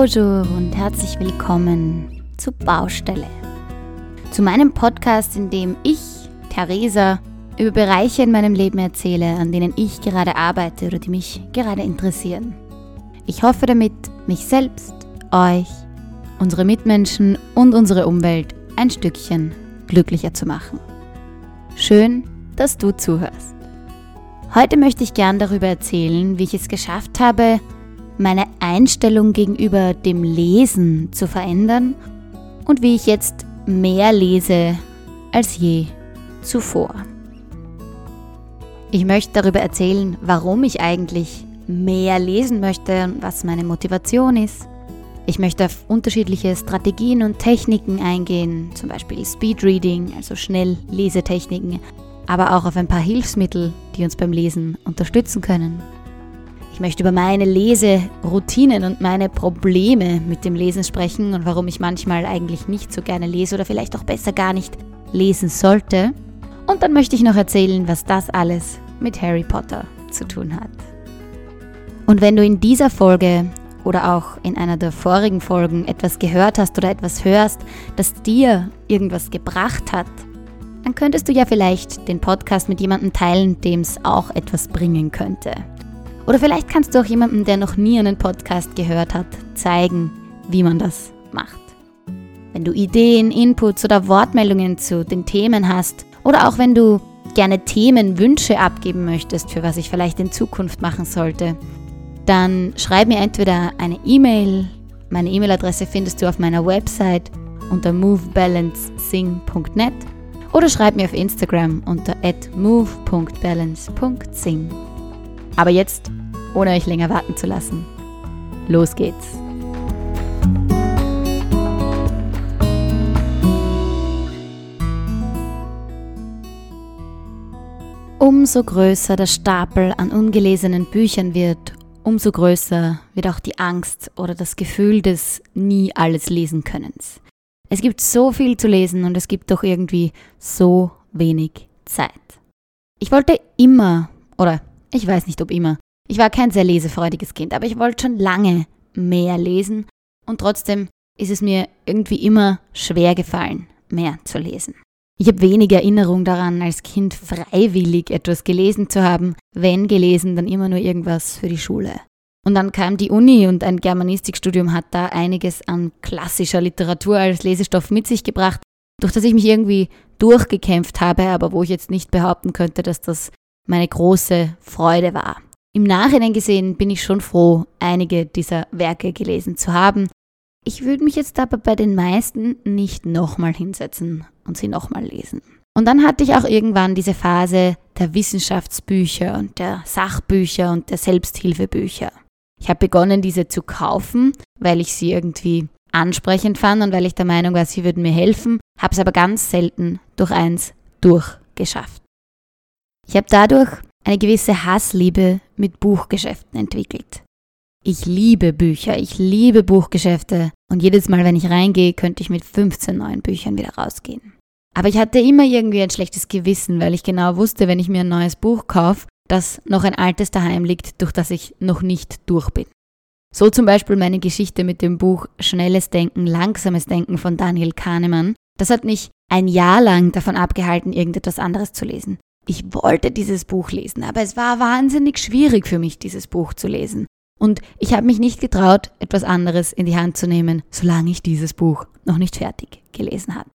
Bonjour und herzlich willkommen zu Baustelle. Zu meinem Podcast, in dem ich, Theresa, über Bereiche in meinem Leben erzähle, an denen ich gerade arbeite oder die mich gerade interessieren. Ich hoffe damit, mich selbst, euch, unsere Mitmenschen und unsere Umwelt ein Stückchen glücklicher zu machen. Schön, dass du zuhörst. Heute möchte ich gern darüber erzählen, wie ich es geschafft habe, meine Einstellung gegenüber dem Lesen zu verändern und wie ich jetzt mehr lese als je zuvor. Ich möchte darüber erzählen, warum ich eigentlich mehr lesen möchte und was meine Motivation ist. Ich möchte auf unterschiedliche Strategien und Techniken eingehen, zum Beispiel Speedreading, also Schnelllesetechniken, aber auch auf ein paar Hilfsmittel, die uns beim Lesen unterstützen können. Ich möchte über meine Leseroutinen und meine Probleme mit dem Lesen sprechen und warum ich manchmal eigentlich nicht so gerne lese oder vielleicht auch besser gar nicht lesen sollte. Und dann möchte ich noch erzählen, was das alles mit Harry Potter zu tun hat. Und wenn du in dieser Folge oder auch in einer der vorigen Folgen etwas gehört hast oder etwas hörst, das dir irgendwas gebracht hat, dann könntest du ja vielleicht den Podcast mit jemandem teilen, dem es auch etwas bringen könnte. Oder vielleicht kannst du auch jemandem, der noch nie einen Podcast gehört hat, zeigen, wie man das macht. Wenn du Ideen, Inputs oder Wortmeldungen zu den Themen hast oder auch wenn du gerne Themenwünsche abgeben möchtest, für was ich vielleicht in Zukunft machen sollte, dann schreib mir entweder eine E-Mail. Meine E-Mail-Adresse findest du auf meiner Website unter movebalancesing.net oder schreib mir auf Instagram unter move.balance.sing. Aber jetzt, ohne euch länger warten zu lassen, los geht's. Umso größer der Stapel an ungelesenen Büchern wird, umso größer wird auch die Angst oder das Gefühl des nie alles lesen Könnens. Es gibt so viel zu lesen und es gibt doch irgendwie so wenig Zeit. Ich wollte immer, oder ich weiß nicht ob immer. Ich war kein sehr lesefreudiges Kind, aber ich wollte schon lange mehr lesen und trotzdem ist es mir irgendwie immer schwer gefallen, mehr zu lesen. Ich habe wenig Erinnerung daran, als Kind freiwillig etwas gelesen zu haben, wenn gelesen, dann immer nur irgendwas für die Schule. Und dann kam die Uni und ein Germanistikstudium hat da einiges an klassischer Literatur als Lesestoff mit sich gebracht, durch das ich mich irgendwie durchgekämpft habe, aber wo ich jetzt nicht behaupten könnte, dass das meine große Freude war. Im Nachhinein gesehen bin ich schon froh, einige dieser Werke gelesen zu haben. Ich würde mich jetzt aber bei den meisten nicht nochmal hinsetzen und sie nochmal lesen. Und dann hatte ich auch irgendwann diese Phase der Wissenschaftsbücher und der Sachbücher und der Selbsthilfebücher. Ich habe begonnen, diese zu kaufen, weil ich sie irgendwie ansprechend fand und weil ich der Meinung war, sie würden mir helfen, habe es aber ganz selten durch eins durchgeschafft. Ich habe dadurch eine gewisse Hassliebe mit Buchgeschäften entwickelt. Ich liebe Bücher, ich liebe Buchgeschäfte und jedes Mal, wenn ich reingehe, könnte ich mit 15 neuen Büchern wieder rausgehen. Aber ich hatte immer irgendwie ein schlechtes Gewissen, weil ich genau wusste, wenn ich mir ein neues Buch kaufe, dass noch ein altes daheim liegt, durch das ich noch nicht durch bin. So zum Beispiel meine Geschichte mit dem Buch Schnelles Denken, Langsames Denken von Daniel Kahnemann. Das hat mich ein Jahr lang davon abgehalten, irgendetwas anderes zu lesen. Ich wollte dieses Buch lesen, aber es war wahnsinnig schwierig für mich, dieses Buch zu lesen. Und ich habe mich nicht getraut, etwas anderes in die Hand zu nehmen, solange ich dieses Buch noch nicht fertig gelesen habe.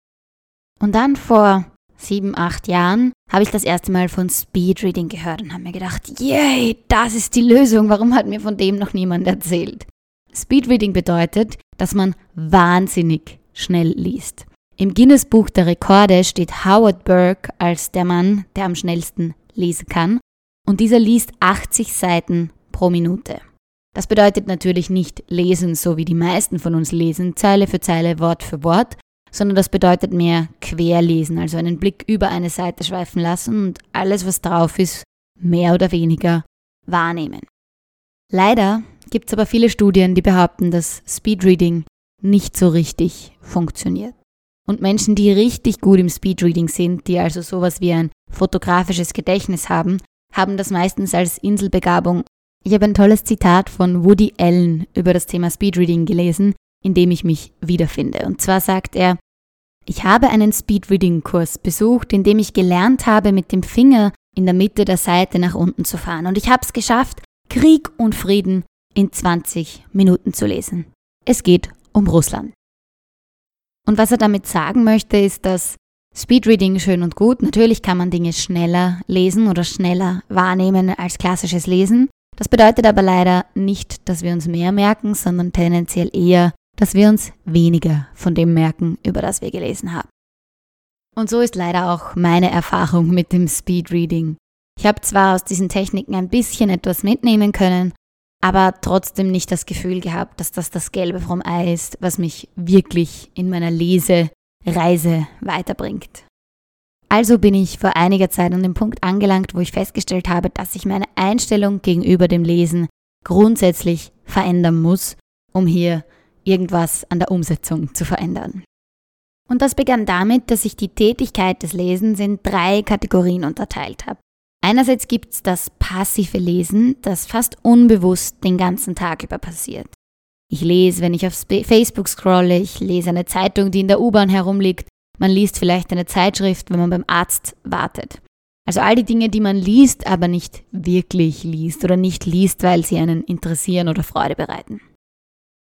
Und dann vor sieben, acht Jahren habe ich das erste Mal von Speedreading gehört und habe mir gedacht, yay, das ist die Lösung, warum hat mir von dem noch niemand erzählt? Speedreading bedeutet, dass man wahnsinnig schnell liest. Im Guinness-Buch der Rekorde steht Howard Burke als der Mann, der am schnellsten lesen kann. Und dieser liest 80 Seiten pro Minute. Das bedeutet natürlich nicht lesen, so wie die meisten von uns lesen, Zeile für Zeile, Wort für Wort, sondern das bedeutet mehr querlesen, also einen Blick über eine Seite schweifen lassen und alles, was drauf ist, mehr oder weniger wahrnehmen. Leider gibt es aber viele Studien, die behaupten, dass Speedreading nicht so richtig funktioniert. Und Menschen, die richtig gut im Speedreading sind, die also sowas wie ein fotografisches Gedächtnis haben, haben das meistens als Inselbegabung Ich habe ein tolles Zitat von Woody Allen über das Thema Speedreading gelesen, in dem ich mich wiederfinde. Und zwar sagt er, ich habe einen Speedreading-Kurs besucht, in dem ich gelernt habe, mit dem Finger in der Mitte der Seite nach unten zu fahren. Und ich habe es geschafft, Krieg und Frieden in 20 Minuten zu lesen. Es geht um Russland. Und was er damit sagen möchte, ist, dass Speedreading schön und gut. Natürlich kann man Dinge schneller lesen oder schneller wahrnehmen als klassisches Lesen. Das bedeutet aber leider nicht, dass wir uns mehr merken, sondern tendenziell eher, dass wir uns weniger von dem merken, über das wir gelesen haben. Und so ist leider auch meine Erfahrung mit dem Speedreading. Ich habe zwar aus diesen Techniken ein bisschen etwas mitnehmen können, aber trotzdem nicht das Gefühl gehabt, dass das das Gelbe vom Ei ist, was mich wirklich in meiner Lesereise weiterbringt. Also bin ich vor einiger Zeit an dem Punkt angelangt, wo ich festgestellt habe, dass ich meine Einstellung gegenüber dem Lesen grundsätzlich verändern muss, um hier irgendwas an der Umsetzung zu verändern. Und das begann damit, dass ich die Tätigkeit des Lesens in drei Kategorien unterteilt habe. Einerseits gibt es das passive Lesen, das fast unbewusst den ganzen Tag über passiert. Ich lese, wenn ich auf Facebook scrolle, ich lese eine Zeitung, die in der U-Bahn herumliegt, man liest vielleicht eine Zeitschrift, wenn man beim Arzt wartet. Also all die Dinge, die man liest, aber nicht wirklich liest oder nicht liest, weil sie einen interessieren oder Freude bereiten.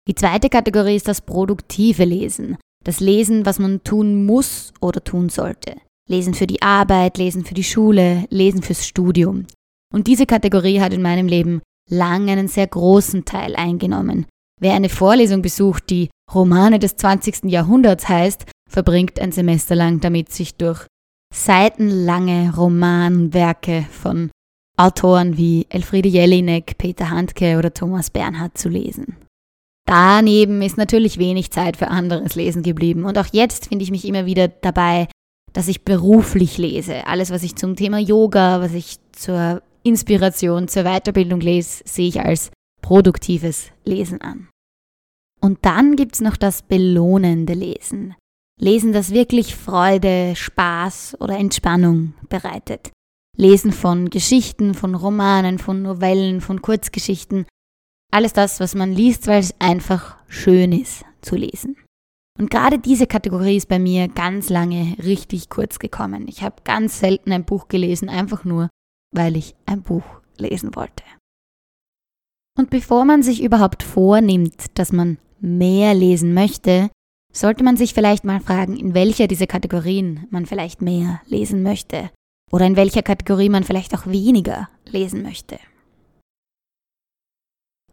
Die zweite Kategorie ist das produktive Lesen, das Lesen, was man tun muss oder tun sollte. Lesen für die Arbeit, Lesen für die Schule, Lesen fürs Studium. Und diese Kategorie hat in meinem Leben lang einen sehr großen Teil eingenommen. Wer eine Vorlesung besucht, die Romane des 20. Jahrhunderts heißt, verbringt ein Semester lang damit, sich durch seitenlange Romanwerke von Autoren wie Elfriede Jelinek, Peter Handke oder Thomas Bernhard zu lesen. Daneben ist natürlich wenig Zeit für anderes Lesen geblieben und auch jetzt finde ich mich immer wieder dabei, dass ich beruflich lese. Alles, was ich zum Thema Yoga, was ich zur Inspiration, zur Weiterbildung lese, sehe ich als produktives Lesen an. Und dann gibt es noch das belohnende Lesen. Lesen, das wirklich Freude, Spaß oder Entspannung bereitet. Lesen von Geschichten, von Romanen, von Novellen, von Kurzgeschichten. Alles das, was man liest, weil es einfach schön ist zu lesen. Und gerade diese Kategorie ist bei mir ganz lange richtig kurz gekommen. Ich habe ganz selten ein Buch gelesen, einfach nur, weil ich ein Buch lesen wollte. Und bevor man sich überhaupt vornimmt, dass man mehr lesen möchte, sollte man sich vielleicht mal fragen, in welcher dieser Kategorien man vielleicht mehr lesen möchte oder in welcher Kategorie man vielleicht auch weniger lesen möchte.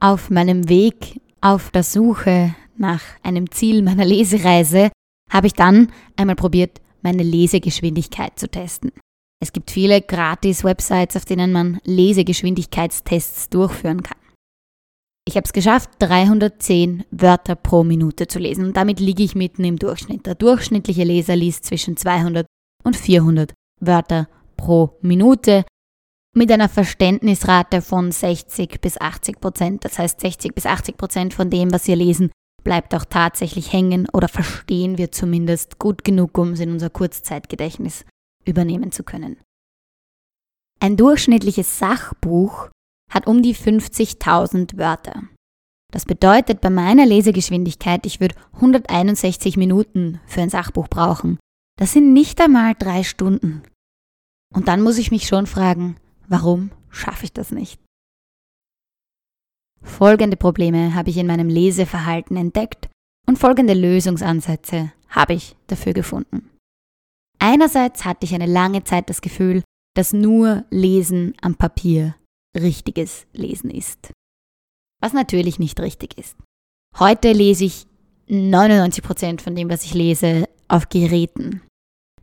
Auf meinem Weg auf der Suche nach einem Ziel meiner Lesereise habe ich dann einmal probiert, meine Lesegeschwindigkeit zu testen. Es gibt viele Gratis-Websites, auf denen man Lesegeschwindigkeitstests durchführen kann. Ich habe es geschafft, 310 Wörter pro Minute zu lesen und damit liege ich mitten im Durchschnitt. Der durchschnittliche Leser liest zwischen 200 und 400 Wörter pro Minute mit einer Verständnisrate von 60 bis 80 Prozent. Das heißt, 60 bis 80 Prozent von dem, was wir lesen, bleibt auch tatsächlich hängen oder verstehen wir zumindest gut genug, um es in unser Kurzzeitgedächtnis übernehmen zu können. Ein durchschnittliches Sachbuch hat um die 50.000 Wörter. Das bedeutet bei meiner Lesegeschwindigkeit, ich würde 161 Minuten für ein Sachbuch brauchen. Das sind nicht einmal drei Stunden. Und dann muss ich mich schon fragen, warum schaffe ich das nicht? Folgende Probleme habe ich in meinem Leseverhalten entdeckt und folgende Lösungsansätze habe ich dafür gefunden. Einerseits hatte ich eine lange Zeit das Gefühl, dass nur Lesen am Papier richtiges Lesen ist. Was natürlich nicht richtig ist. Heute lese ich 99% von dem, was ich lese, auf Geräten.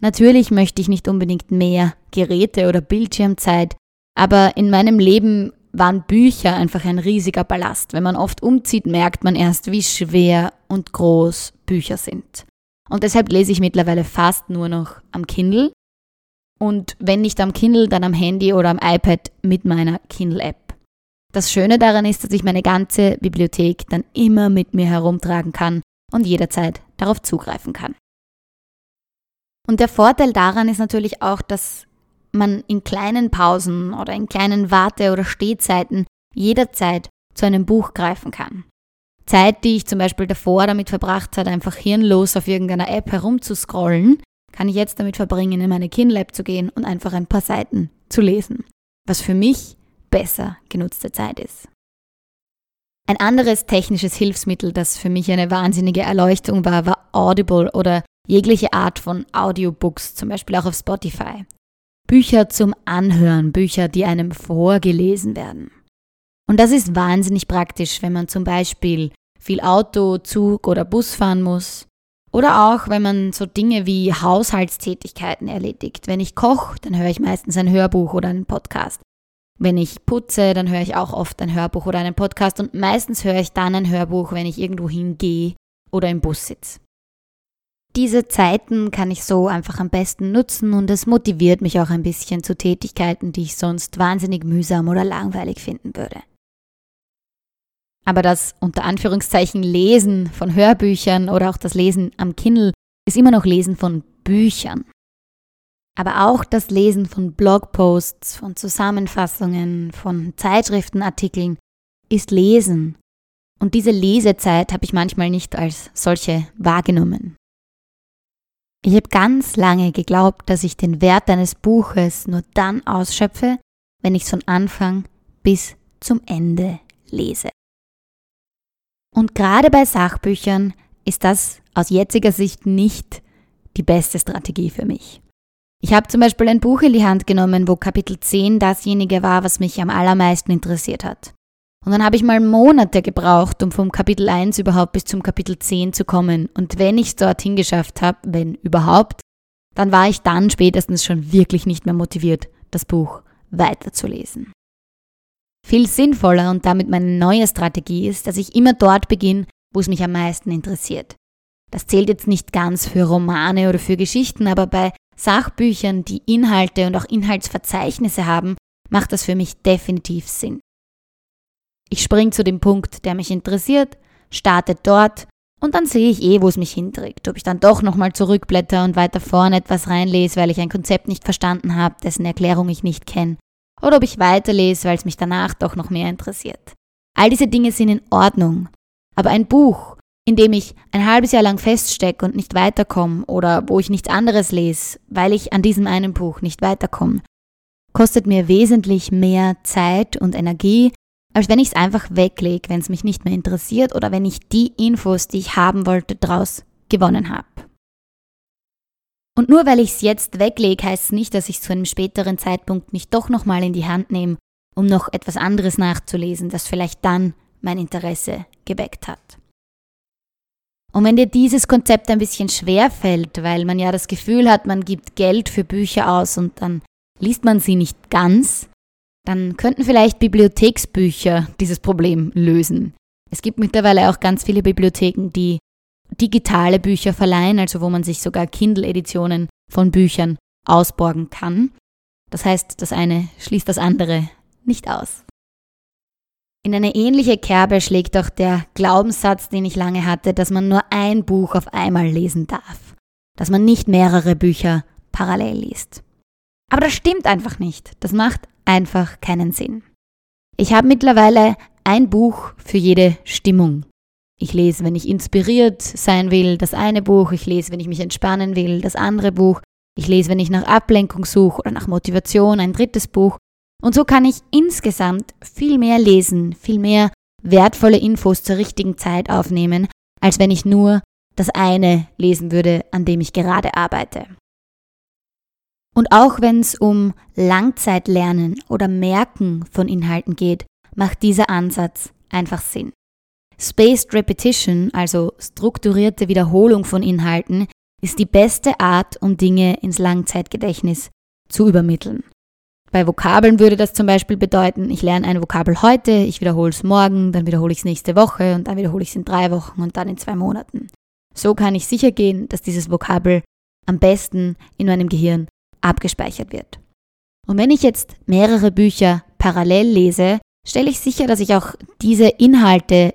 Natürlich möchte ich nicht unbedingt mehr Geräte oder Bildschirmzeit, aber in meinem Leben waren Bücher einfach ein riesiger Ballast. Wenn man oft umzieht, merkt man erst, wie schwer und groß Bücher sind. Und deshalb lese ich mittlerweile fast nur noch am Kindle. Und wenn nicht am Kindle, dann am Handy oder am iPad mit meiner Kindle-App. Das Schöne daran ist, dass ich meine ganze Bibliothek dann immer mit mir herumtragen kann und jederzeit darauf zugreifen kann. Und der Vorteil daran ist natürlich auch, dass man in kleinen Pausen oder in kleinen Warte- oder Stehzeiten jederzeit zu einem Buch greifen kann. Zeit, die ich zum Beispiel davor damit verbracht habe, einfach hirnlos auf irgendeiner App herumzuscrollen, kann ich jetzt damit verbringen, in meine Kindle-App zu gehen und einfach ein paar Seiten zu lesen. Was für mich besser genutzte Zeit ist. Ein anderes technisches Hilfsmittel, das für mich eine wahnsinnige Erleuchtung war, war Audible oder jegliche Art von Audiobooks, zum Beispiel auch auf Spotify. Bücher zum Anhören, Bücher, die einem vorgelesen werden. Und das ist wahnsinnig praktisch, wenn man zum Beispiel viel Auto, Zug oder Bus fahren muss. Oder auch, wenn man so Dinge wie Haushaltstätigkeiten erledigt. Wenn ich koche, dann höre ich meistens ein Hörbuch oder einen Podcast. Wenn ich putze, dann höre ich auch oft ein Hörbuch oder einen Podcast und meistens höre ich dann ein Hörbuch, wenn ich irgendwo hingehe oder im Bus sitze. Diese Zeiten kann ich so einfach am besten nutzen und es motiviert mich auch ein bisschen zu Tätigkeiten, die ich sonst wahnsinnig mühsam oder langweilig finden würde. Aber das unter Anführungszeichen Lesen von Hörbüchern oder auch das Lesen am Kindle ist immer noch Lesen von Büchern. Aber auch das Lesen von Blogposts, von Zusammenfassungen, von Zeitschriftenartikeln ist Lesen. Und diese Lesezeit habe ich manchmal nicht als solche wahrgenommen. Ich habe ganz lange geglaubt, dass ich den Wert eines Buches nur dann ausschöpfe, wenn ich es von Anfang bis zum Ende lese. Und gerade bei Sachbüchern ist das aus jetziger Sicht nicht die beste Strategie für mich. Ich habe zum Beispiel ein Buch in die Hand genommen, wo Kapitel 10 dasjenige war, was mich am allermeisten interessiert hat. Und dann habe ich mal Monate gebraucht, um vom Kapitel 1 überhaupt bis zum Kapitel 10 zu kommen. Und wenn ich es dorthin geschafft habe, wenn überhaupt, dann war ich dann spätestens schon wirklich nicht mehr motiviert, das Buch weiterzulesen. Viel sinnvoller und damit meine neue Strategie ist, dass ich immer dort beginne, wo es mich am meisten interessiert. Das zählt jetzt nicht ganz für Romane oder für Geschichten, aber bei Sachbüchern, die Inhalte und auch Inhaltsverzeichnisse haben, macht das für mich definitiv Sinn. Ich springe zu dem Punkt, der mich interessiert, starte dort und dann sehe ich eh, wo es mich hinträgt. Ob ich dann doch nochmal zurückblätter und weiter vorne etwas reinlese, weil ich ein Konzept nicht verstanden habe, dessen Erklärung ich nicht kenne. Oder ob ich weiterlese, weil es mich danach doch noch mehr interessiert. All diese Dinge sind in Ordnung. Aber ein Buch, in dem ich ein halbes Jahr lang feststecke und nicht weiterkomme oder wo ich nichts anderes lese, weil ich an diesem einen Buch nicht weiterkomme, kostet mir wesentlich mehr Zeit und Energie, als wenn ich es einfach weglege, wenn es mich nicht mehr interessiert oder wenn ich die Infos, die ich haben wollte, draus gewonnen habe. Und nur weil ich es jetzt weglege, heißt es nicht, dass ich zu einem späteren Zeitpunkt nicht doch nochmal in die Hand nehme, um noch etwas anderes nachzulesen, das vielleicht dann mein Interesse geweckt hat. Und wenn dir dieses Konzept ein bisschen schwer fällt, weil man ja das Gefühl hat, man gibt Geld für Bücher aus und dann liest man sie nicht ganz, dann könnten vielleicht Bibliotheksbücher dieses Problem lösen. Es gibt mittlerweile auch ganz viele Bibliotheken, die digitale Bücher verleihen, also wo man sich sogar Kindle-Editionen von Büchern ausborgen kann. Das heißt, das eine schließt das andere nicht aus. In eine ähnliche Kerbe schlägt auch der Glaubenssatz, den ich lange hatte, dass man nur ein Buch auf einmal lesen darf, dass man nicht mehrere Bücher parallel liest. Aber das stimmt einfach nicht. Das macht einfach keinen Sinn. Ich habe mittlerweile ein Buch für jede Stimmung. Ich lese, wenn ich inspiriert sein will, das eine Buch. Ich lese, wenn ich mich entspannen will, das andere Buch. Ich lese, wenn ich nach Ablenkung suche oder nach Motivation, ein drittes Buch. Und so kann ich insgesamt viel mehr lesen, viel mehr wertvolle Infos zur richtigen Zeit aufnehmen, als wenn ich nur das eine lesen würde, an dem ich gerade arbeite. Und auch wenn es um Langzeitlernen oder Merken von Inhalten geht, macht dieser Ansatz einfach Sinn. Spaced Repetition, also strukturierte Wiederholung von Inhalten, ist die beste Art, um Dinge ins Langzeitgedächtnis zu übermitteln. Bei Vokabeln würde das zum Beispiel bedeuten, ich lerne ein Vokabel heute, ich wiederhole es morgen, dann wiederhole ich es nächste Woche und dann wiederhole ich es in drei Wochen und dann in zwei Monaten. So kann ich sicher gehen, dass dieses Vokabel am besten in meinem Gehirn abgespeichert wird. Und wenn ich jetzt mehrere Bücher parallel lese, stelle ich sicher, dass ich auch diese Inhalte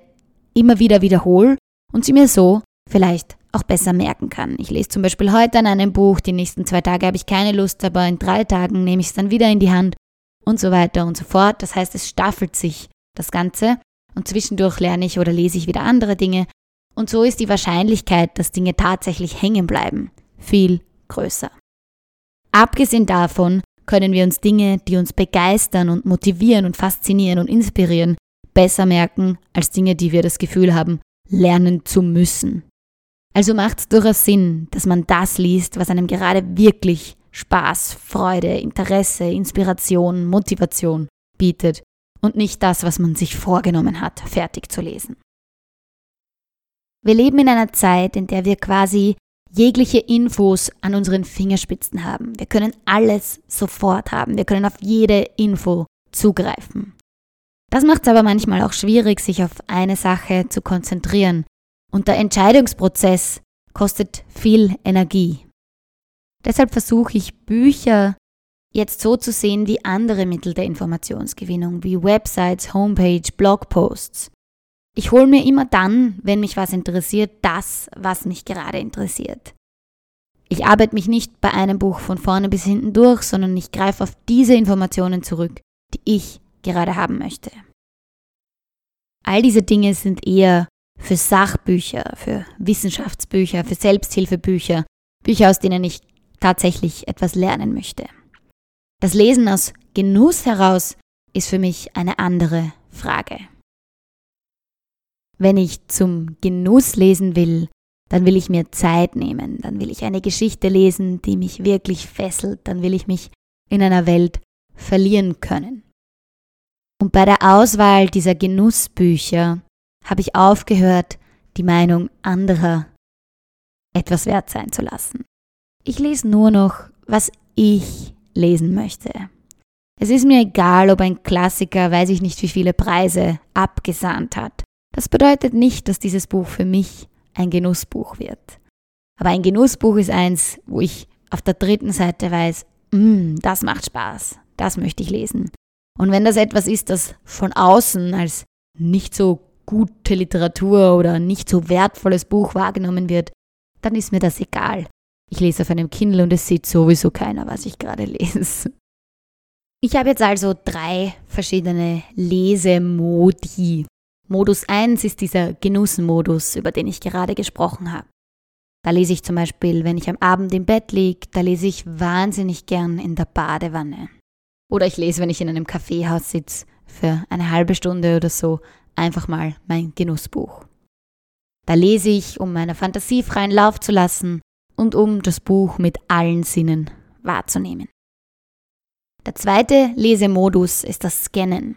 immer wieder wiederhole und sie mir so vielleicht auch besser merken kann. Ich lese zum Beispiel heute an einem Buch, die nächsten zwei Tage habe ich keine Lust, aber in drei Tagen nehme ich es dann wieder in die Hand und so weiter und so fort. Das heißt, es staffelt sich das Ganze und zwischendurch lerne ich oder lese ich wieder andere Dinge und so ist die Wahrscheinlichkeit, dass Dinge tatsächlich hängen bleiben, viel größer. Abgesehen davon können wir uns Dinge, die uns begeistern und motivieren und faszinieren und inspirieren, besser merken als Dinge, die wir das Gefühl haben, lernen zu müssen. Also macht es durchaus Sinn, dass man das liest, was einem gerade wirklich Spaß, Freude, Interesse, Inspiration, Motivation bietet und nicht das, was man sich vorgenommen hat, fertig zu lesen. Wir leben in einer Zeit, in der wir quasi jegliche Infos an unseren Fingerspitzen haben. Wir können alles sofort haben. Wir können auf jede Info zugreifen. Das macht es aber manchmal auch schwierig, sich auf eine Sache zu konzentrieren. Und der Entscheidungsprozess kostet viel Energie. Deshalb versuche ich Bücher jetzt so zu sehen wie andere Mittel der Informationsgewinnung, wie Websites, Homepage, Blogposts. Ich hole mir immer dann, wenn mich was interessiert, das, was mich gerade interessiert. Ich arbeite mich nicht bei einem Buch von vorne bis hinten durch, sondern ich greife auf diese Informationen zurück, die ich gerade haben möchte. All diese Dinge sind eher für Sachbücher, für Wissenschaftsbücher, für Selbsthilfebücher, Bücher, aus denen ich tatsächlich etwas lernen möchte. Das Lesen aus Genuss heraus ist für mich eine andere Frage. Wenn ich zum Genuss lesen will, dann will ich mir Zeit nehmen, dann will ich eine Geschichte lesen, die mich wirklich fesselt, dann will ich mich in einer Welt verlieren können. Und bei der Auswahl dieser Genussbücher habe ich aufgehört, die Meinung anderer etwas wert sein zu lassen. Ich lese nur noch, was ich lesen möchte. Es ist mir egal, ob ein Klassiker, weiß ich nicht wie viele Preise, abgesahnt hat. Das bedeutet nicht, dass dieses Buch für mich ein Genussbuch wird. Aber ein Genussbuch ist eins, wo ich auf der dritten Seite weiß, mm, das macht Spaß, das möchte ich lesen. Und wenn das etwas ist, das von außen als nicht so gute Literatur oder nicht so wertvolles Buch wahrgenommen wird, dann ist mir das egal. Ich lese auf einem Kindle und es sieht sowieso keiner, was ich gerade lese. Ich habe jetzt also drei verschiedene Lesemodi Modus 1 ist dieser Genussmodus, über den ich gerade gesprochen habe. Da lese ich zum Beispiel, wenn ich am Abend im Bett liege, da lese ich wahnsinnig gern in der Badewanne. Oder ich lese, wenn ich in einem Kaffeehaus sitze, für eine halbe Stunde oder so, einfach mal mein Genussbuch. Da lese ich, um meiner Fantasie freien Lauf zu lassen und um das Buch mit allen Sinnen wahrzunehmen. Der zweite Lesemodus ist das Scannen.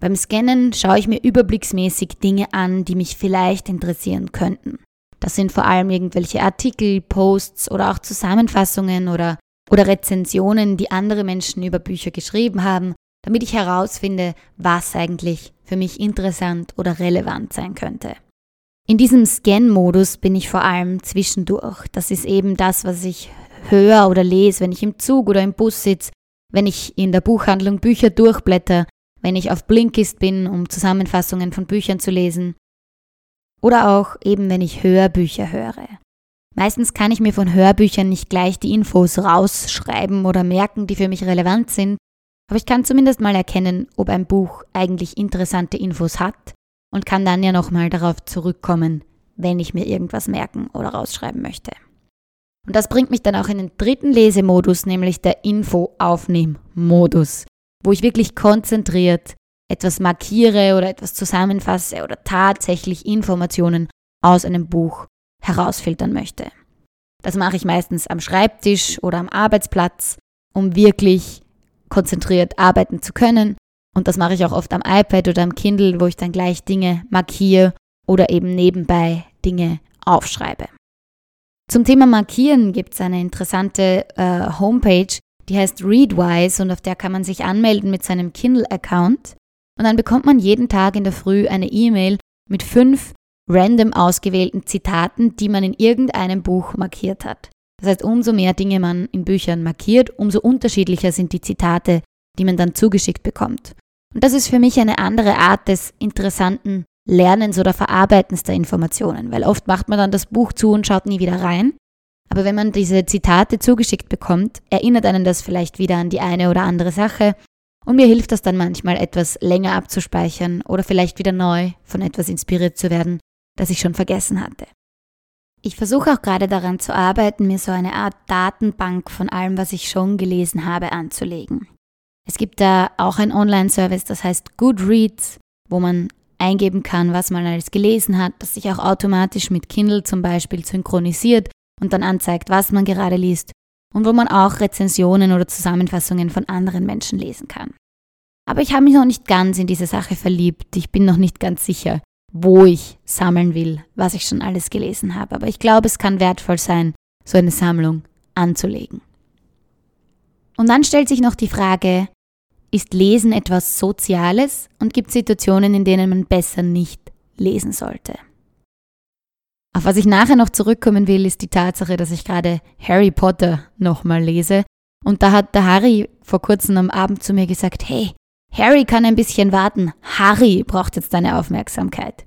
Beim Scannen schaue ich mir überblicksmäßig Dinge an, die mich vielleicht interessieren könnten. Das sind vor allem irgendwelche Artikel, Posts oder auch Zusammenfassungen oder, oder Rezensionen, die andere Menschen über Bücher geschrieben haben, damit ich herausfinde, was eigentlich für mich interessant oder relevant sein könnte. In diesem Scan-Modus bin ich vor allem zwischendurch. Das ist eben das, was ich höre oder lese, wenn ich im Zug oder im Bus sitze, wenn ich in der Buchhandlung Bücher durchblätter, wenn ich auf Blinkist bin, um Zusammenfassungen von Büchern zu lesen. Oder auch eben, wenn ich Hörbücher höre. Meistens kann ich mir von Hörbüchern nicht gleich die Infos rausschreiben oder merken, die für mich relevant sind, aber ich kann zumindest mal erkennen, ob ein Buch eigentlich interessante Infos hat und kann dann ja nochmal darauf zurückkommen, wenn ich mir irgendwas merken oder rausschreiben möchte. Und das bringt mich dann auch in den dritten Lesemodus, nämlich der Info-Aufnehm-Modus wo ich wirklich konzentriert etwas markiere oder etwas zusammenfasse oder tatsächlich Informationen aus einem Buch herausfiltern möchte. Das mache ich meistens am Schreibtisch oder am Arbeitsplatz, um wirklich konzentriert arbeiten zu können. Und das mache ich auch oft am iPad oder am Kindle, wo ich dann gleich Dinge markiere oder eben nebenbei Dinge aufschreibe. Zum Thema Markieren gibt es eine interessante äh, Homepage, die heißt Readwise und auf der kann man sich anmelden mit seinem Kindle-Account. Und dann bekommt man jeden Tag in der Früh eine E-Mail mit fünf random ausgewählten Zitaten, die man in irgendeinem Buch markiert hat. Das heißt, umso mehr Dinge man in Büchern markiert, umso unterschiedlicher sind die Zitate, die man dann zugeschickt bekommt. Und das ist für mich eine andere Art des interessanten Lernens oder Verarbeitens der Informationen, weil oft macht man dann das Buch zu und schaut nie wieder rein. Aber wenn man diese Zitate zugeschickt bekommt, erinnert einen das vielleicht wieder an die eine oder andere Sache Und mir hilft das dann manchmal, etwas länger abzuspeichern oder vielleicht wieder neu von etwas inspiriert zu werden, das ich schon vergessen hatte. Ich versuche auch gerade daran zu arbeiten, mir so eine Art Datenbank von allem, was ich schon gelesen habe, anzulegen. Es gibt da auch ein Online-Service, das heißt Goodreads, wo man eingeben kann, was man alles gelesen hat, das sich auch automatisch mit Kindle zum Beispiel synchronisiert und dann anzeigt, was man gerade liest und wo man auch Rezensionen oder Zusammenfassungen von anderen Menschen lesen kann. Aber ich habe mich noch nicht ganz in diese Sache verliebt. Ich bin noch nicht ganz sicher, wo ich sammeln will, was ich schon alles gelesen habe. Aber ich glaube, es kann wertvoll sein, so eine Sammlung anzulegen. Und dann stellt sich noch die Frage, ist Lesen etwas Soziales und gibt es Situationen, in denen man besser nicht lesen sollte? Auf was ich nachher noch zurückkommen will, ist die Tatsache, dass ich gerade Harry Potter nochmal lese. Und da hat der Harry vor kurzem am Abend zu mir gesagt, hey, Harry kann ein bisschen warten, Harry braucht jetzt deine Aufmerksamkeit.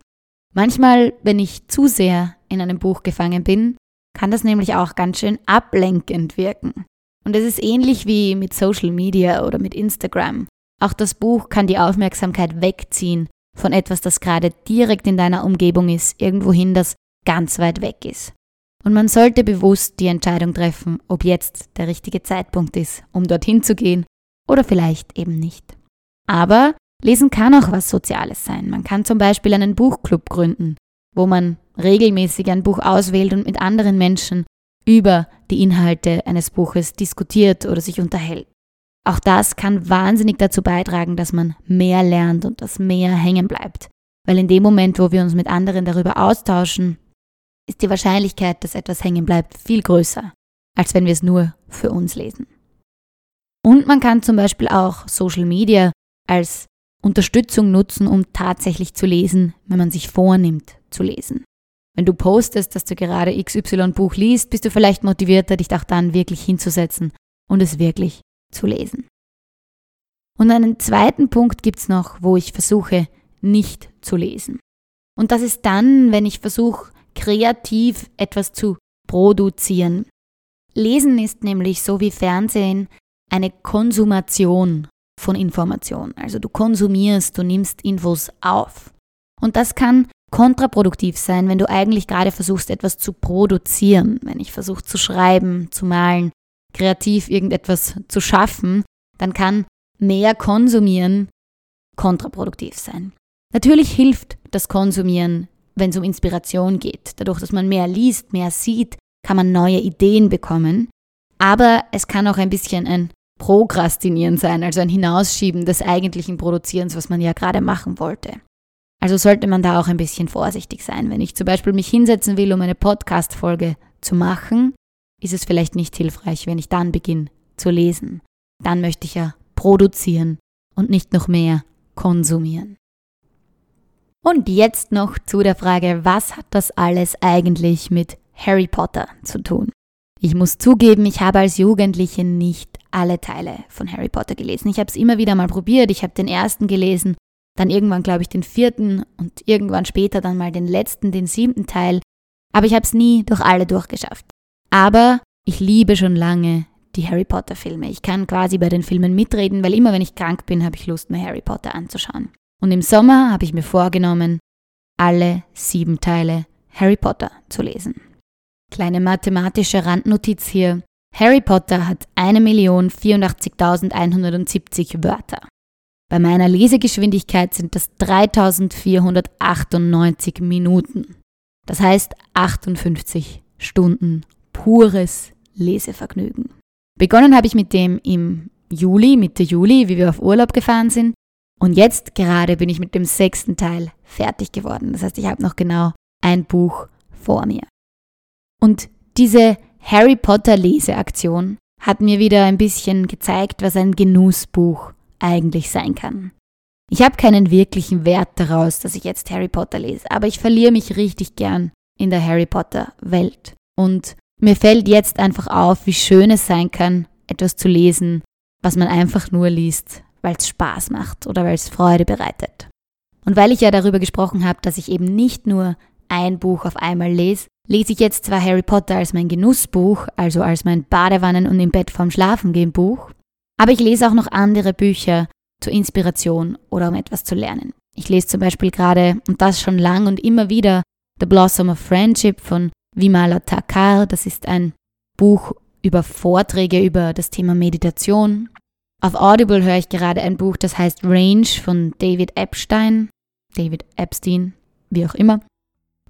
Manchmal, wenn ich zu sehr in einem Buch gefangen bin, kann das nämlich auch ganz schön ablenkend wirken. Und es ist ähnlich wie mit Social Media oder mit Instagram. Auch das Buch kann die Aufmerksamkeit wegziehen von etwas, das gerade direkt in deiner Umgebung ist, irgendwohin, das ganz weit weg ist. Und man sollte bewusst die Entscheidung treffen, ob jetzt der richtige Zeitpunkt ist, um dorthin zu gehen oder vielleicht eben nicht. Aber Lesen kann auch was Soziales sein. Man kann zum Beispiel einen Buchclub gründen, wo man regelmäßig ein Buch auswählt und mit anderen Menschen über die Inhalte eines Buches diskutiert oder sich unterhält. Auch das kann wahnsinnig dazu beitragen, dass man mehr lernt und dass mehr hängen bleibt. Weil in dem Moment, wo wir uns mit anderen darüber austauschen, ist die Wahrscheinlichkeit, dass etwas hängen bleibt, viel größer, als wenn wir es nur für uns lesen. Und man kann zum Beispiel auch Social Media als Unterstützung nutzen, um tatsächlich zu lesen, wenn man sich vornimmt zu lesen. Wenn du postest, dass du gerade XY-Buch liest, bist du vielleicht motivierter, dich auch dann wirklich hinzusetzen und es wirklich zu lesen. Und einen zweiten Punkt gibt es noch, wo ich versuche, nicht zu lesen. Und das ist dann, wenn ich versuche, kreativ etwas zu produzieren. Lesen ist nämlich so wie Fernsehen eine Konsumation von Information. Also du konsumierst, du nimmst Infos auf. Und das kann kontraproduktiv sein, wenn du eigentlich gerade versuchst, etwas zu produzieren. Wenn ich versuche zu schreiben, zu malen, kreativ irgendetwas zu schaffen, dann kann mehr konsumieren kontraproduktiv sein. Natürlich hilft das Konsumieren, wenn es um Inspiration geht. Dadurch, dass man mehr liest, mehr sieht, kann man neue Ideen bekommen. Aber es kann auch ein bisschen ein Prokrastinieren sein, also ein Hinausschieben des eigentlichen Produzierens, was man ja gerade machen wollte. Also sollte man da auch ein bisschen vorsichtig sein. Wenn ich zum Beispiel mich hinsetzen will, um eine Podcast-Folge zu machen, ist es vielleicht nicht hilfreich, wenn ich dann beginne zu lesen. Dann möchte ich ja produzieren und nicht noch mehr konsumieren. Und jetzt noch zu der Frage, was hat das alles eigentlich mit Harry Potter zu tun? Ich muss zugeben, ich habe als Jugendliche nicht alle Teile von Harry Potter gelesen. Ich habe es immer wieder mal probiert. Ich habe den ersten gelesen, dann irgendwann, glaube ich, den vierten und irgendwann später dann mal den letzten, den siebten Teil. Aber ich habe es nie durch alle durchgeschafft. Aber ich liebe schon lange die Harry Potter Filme. Ich kann quasi bei den Filmen mitreden, weil immer wenn ich krank bin, habe ich Lust, mir Harry Potter anzuschauen. Und im Sommer habe ich mir vorgenommen, alle sieben Teile Harry Potter zu lesen. Kleine mathematische Randnotiz hier. Harry Potter hat 1.084.170 Wörter. Bei meiner Lesegeschwindigkeit sind das 3498 Minuten. Das heißt 58 Stunden pures Lesevergnügen. Begonnen habe ich mit dem im Juli, Mitte Juli, wie wir auf Urlaub gefahren sind. Und jetzt gerade bin ich mit dem sechsten Teil fertig geworden. Das heißt, ich habe noch genau ein Buch vor mir. Und diese Harry Potter Leseaktion hat mir wieder ein bisschen gezeigt, was ein Genussbuch eigentlich sein kann. Ich habe keinen wirklichen Wert daraus, dass ich jetzt Harry Potter lese, aber ich verliere mich richtig gern in der Harry Potter Welt. Und mir fällt jetzt einfach auf, wie schön es sein kann, etwas zu lesen, was man einfach nur liest, weil es Spaß macht oder weil es Freude bereitet. Und weil ich ja darüber gesprochen habe, dass ich eben nicht nur ein Buch auf einmal lese, lese ich jetzt zwar Harry Potter als mein Genussbuch, also als mein Badewannen- und im Bett vorm Schlafengehen Buch, aber ich lese auch noch andere Bücher, zur Inspiration oder um etwas zu lernen. Ich lese zum Beispiel gerade, und das schon lang und immer wieder, The Blossom of Friendship von Vimala Thakar. Das ist ein Buch über Vorträge über das Thema Meditation. Auf Audible höre ich gerade ein Buch, das heißt Range von David Epstein. David Epstein, wie auch immer.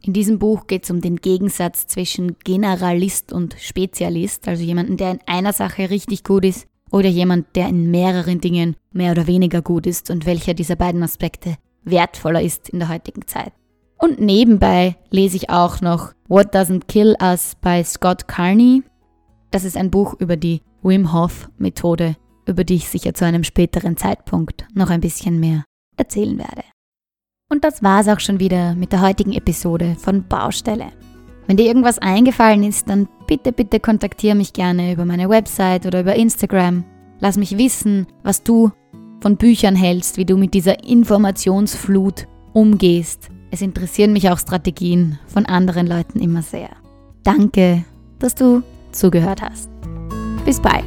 In diesem Buch geht es um den Gegensatz zwischen Generalist und Spezialist, also jemanden, der in einer Sache richtig gut ist oder jemand, der in mehreren Dingen mehr oder weniger gut ist und welcher dieser beiden Aspekte wertvoller ist in der heutigen Zeit. Und nebenbei lese ich auch noch What Doesn't Kill Us bei Scott Carney. Das ist ein Buch über die Wim Hof Methode, über die ich sicher zu einem späteren Zeitpunkt noch ein bisschen mehr erzählen werde. Und das war's auch schon wieder mit der heutigen Episode von Baustelle. Wenn dir irgendwas eingefallen ist, dann bitte, bitte kontaktiere mich gerne über meine Website oder über Instagram. Lass mich wissen, was du von Büchern hältst, wie du mit dieser Informationsflut umgehst. Es interessieren mich auch Strategien von anderen Leuten immer sehr. Danke, dass du zugehört hast. Bis bald.